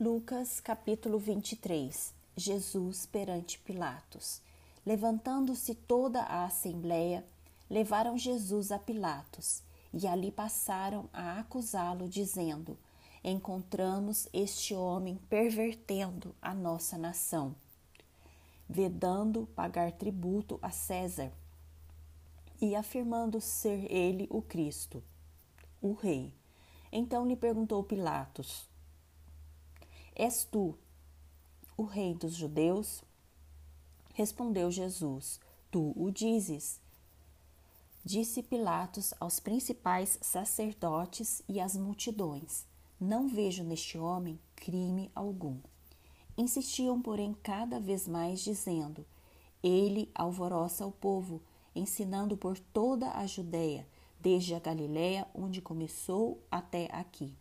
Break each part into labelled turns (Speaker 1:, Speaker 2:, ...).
Speaker 1: Lucas capítulo 23 Jesus perante Pilatos. Levantando-se toda a assembleia, levaram Jesus a Pilatos e ali passaram a acusá-lo, dizendo: Encontramos este homem pervertendo a nossa nação, vedando pagar tributo a César e afirmando ser ele o Cristo, o Rei. Então lhe perguntou Pilatos: És tu o rei dos judeus? Respondeu Jesus: Tu o dizes. Disse Pilatos aos principais sacerdotes e às multidões: Não vejo neste homem crime algum. Insistiam, porém, cada vez mais, dizendo: Ele alvoroça o povo, ensinando por toda a Judéia, desde a Galiléia, onde começou, até aqui.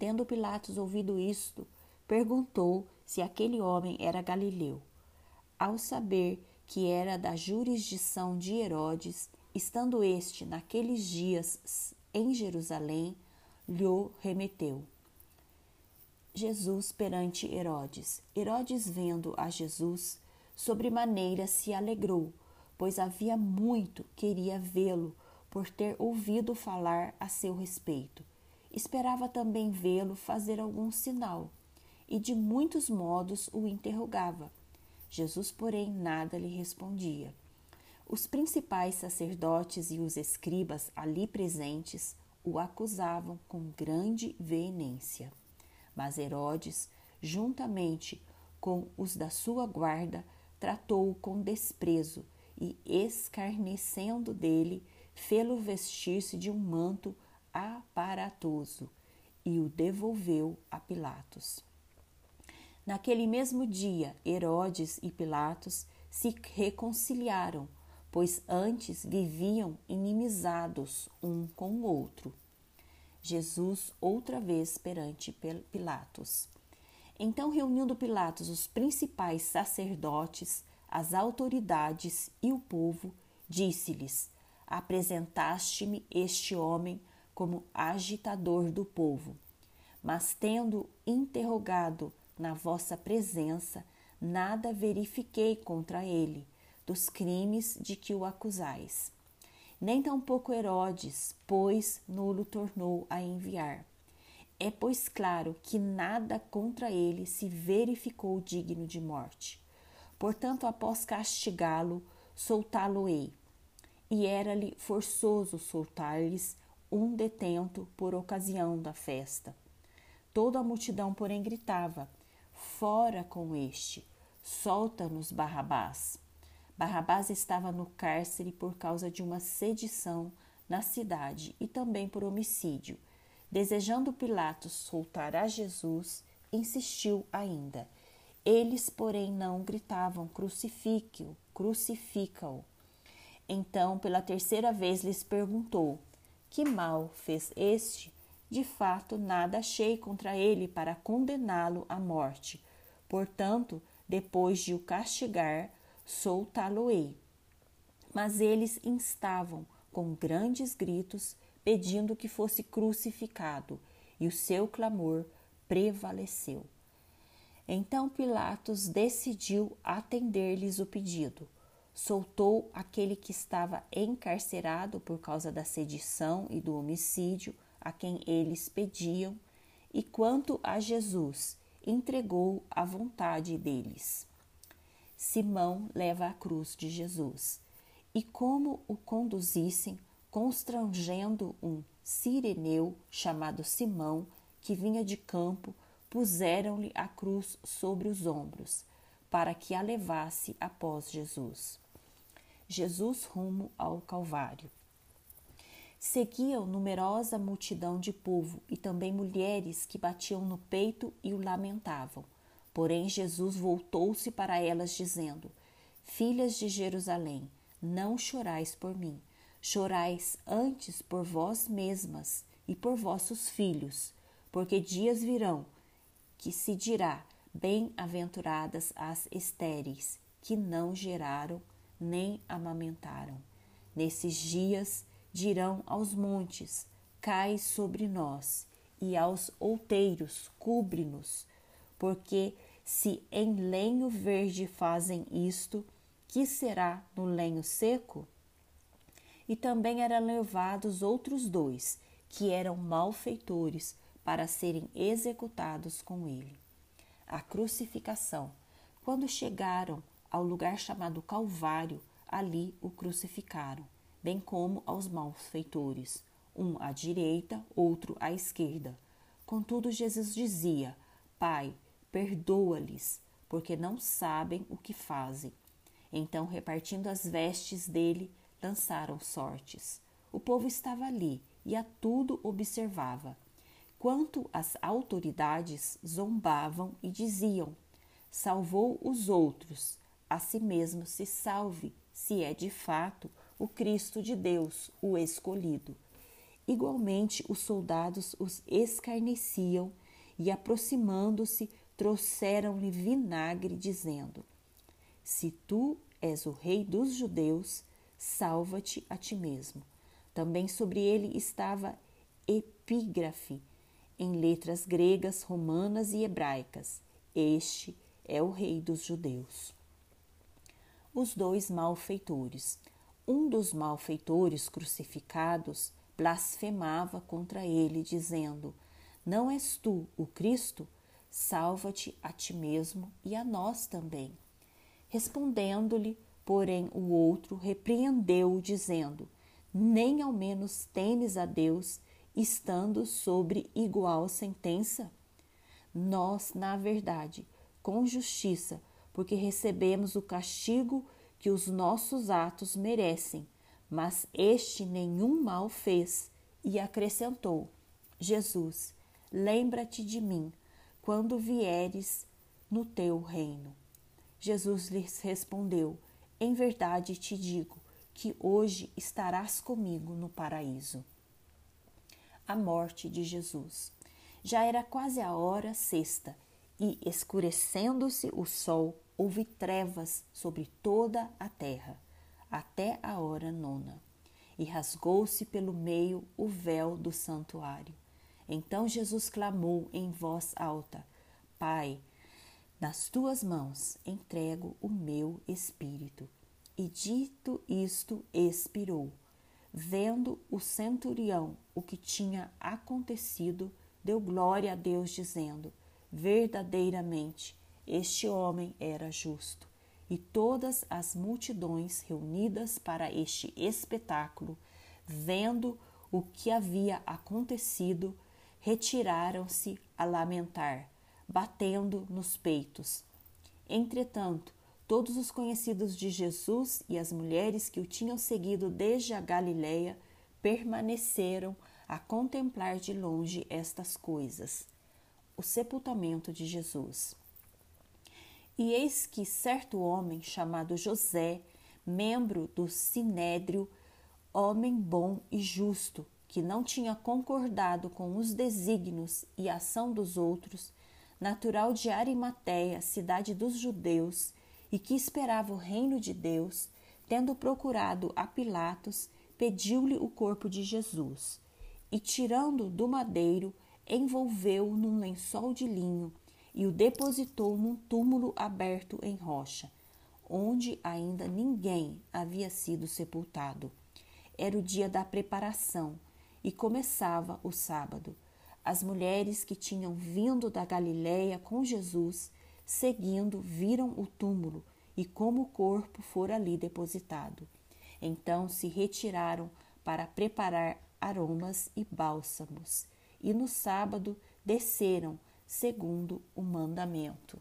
Speaker 1: Tendo Pilatos ouvido isto, perguntou se aquele homem era galileu. Ao saber que era da jurisdição de Herodes, estando este naqueles dias em Jerusalém, lhe remeteu. Jesus perante Herodes. Herodes, vendo a Jesus, sobremaneira se alegrou, pois havia muito queria vê-lo, por ter ouvido falar a seu respeito. Esperava também vê-lo fazer algum sinal e de muitos modos o interrogava. Jesus, porém, nada lhe respondia. Os principais sacerdotes e os escribas ali presentes o acusavam com grande veemência. Mas Herodes, juntamente com os da sua guarda, tratou-o com desprezo e, escarnecendo dele, fê-lo vestir-se de um manto aparatoso e o devolveu a Pilatos. Naquele mesmo dia, Herodes e Pilatos se reconciliaram, pois antes viviam inimizados um com o outro. Jesus outra vez perante Pilatos. Então, reunindo Pilatos os principais sacerdotes, as autoridades e o povo, disse-lhes: Apresentaste-me este homem como agitador do povo. Mas, tendo interrogado na vossa presença, nada verifiquei contra ele, dos crimes de que o acusais. Nem tampouco Herodes, pois nulo tornou a enviar. É, pois, claro que nada contra ele se verificou digno de morte. Portanto, após castigá-lo, soltá-lo-ei. E era-lhe forçoso soltar-lhes um detento por ocasião da festa. Toda a multidão, porém, gritava: Fora com este, solta-nos Barrabás. Barrabás estava no cárcere por causa de uma sedição na cidade e também por homicídio. Desejando Pilatos soltar a Jesus, insistiu ainda. Eles, porém, não gritavam: crucifique-o, crucifica-o. Então, pela terceira vez, lhes perguntou: Que mal fez este? De fato, nada achei contra ele para condená-lo à morte. Portanto, depois de o castigar, soltá-lo-ei. Mas eles instavam com grandes gritos, pedindo que fosse crucificado, e o seu clamor prevaleceu. Então Pilatos decidiu atender-lhes o pedido. Soltou aquele que estava encarcerado por causa da sedição e do homicídio a quem eles pediam, e quanto a Jesus, entregou à vontade deles. Simão leva a cruz de Jesus, e como o conduzissem, constrangendo um sireneu chamado Simão, que vinha de campo, puseram-lhe a cruz sobre os ombros, para que a levasse após Jesus. Jesus rumo ao Calvário. Seguiam numerosa multidão de povo e também mulheres que batiam no peito e o lamentavam. Porém, Jesus voltou-se para elas, dizendo: Filhas de Jerusalém, não chorais por mim, chorais antes por vós mesmas e por vossos filhos, porque dias virão que se dirá: Bem-aventuradas as estéreis, que não geraram nem amamentaram. Nesses dias dirão aos montes: Cai sobre nós, e aos outeiros, cubre-nos, porque se em lenho verde fazem isto, que será no lenho seco? E também eram levados outros dois, que eram malfeitores, para serem executados com ele. A crucificação. Quando chegaram ao lugar chamado Calvário, ali o crucificaram, bem como aos malfeitores, um à direita, outro à esquerda. Contudo, Jesus dizia: Pai, perdoa-lhes, porque não sabem o que fazem. Então, repartindo as vestes dele, lançaram sortes. O povo estava ali e a tudo observava. Quanto às autoridades, zombavam e diziam: Salvou os outros, a si mesmo se salve, se é de fato o Cristo de Deus, o escolhido. Igualmente, os soldados os escarneciam e, aproximando-se, trouxeram-lhe vinagre, dizendo: Se tu és o rei dos judeus, salva-te a ti mesmo. Também sobre ele estava epígrafe em letras gregas, romanas e hebraicas: Este é o rei dos judeus. Os dois malfeitores. Um dos malfeitores crucificados blasfemava contra ele, dizendo: Não és tu o Cristo? Salva-te a ti mesmo e a nós também. Respondendo-lhe, porém, o outro repreendeu-o, dizendo: Nem ao menos temes a Deus, estando sobre igual sentença? Nós, na verdade, com justiça, porque recebemos o castigo que os nossos atos merecem mas este nenhum mal fez e acrescentou: Jesus, lembra-te de mim quando vieres no teu reino. Jesus lhes respondeu: Em verdade te digo que hoje estarás comigo no paraíso. A morte de Jesus. Já era quase a hora sexta e, escurecendo-se o sol, houve trevas sobre toda a terra até a hora nona, e rasgou-se pelo meio o véu do santuário. Então Jesus clamou em voz alta: Pai, nas tuas mãos entrego o meu espírito. E dito isto, expirou. Vendo o centurião o que tinha acontecido, deu glória a Deus, dizendo: Verdadeiramente, este homem era justo e todas as multidões reunidas para este espetáculo, vendo o que havia acontecido, retiraram-se a lamentar, batendo nos peitos. Entretanto, todos os conhecidos de Jesus e as mulheres que o tinham seguido desde a Galiléia permaneceram a contemplar de longe estas coisas. O sepultamento de Jesus. E eis que certo homem chamado José, membro do sinédrio, homem bom e justo, que não tinha concordado com os desígnios e ação dos outros, natural de Arimateia, cidade dos judeus, e que esperava o reino de Deus, tendo procurado a Pilatos, pediu-lhe o corpo de Jesus, e tirando do madeiro, envolveu-o num lençol de linho e o depositou num túmulo aberto em rocha, onde ainda ninguém havia sido sepultado. Era o dia da preparação e começava o sábado. As mulheres que tinham vindo da Galiléia com Jesus, seguindo, viram o túmulo e como o corpo fora ali depositado. Então se retiraram para preparar aromas e bálsamos, e no sábado desceram segundo o mandamento.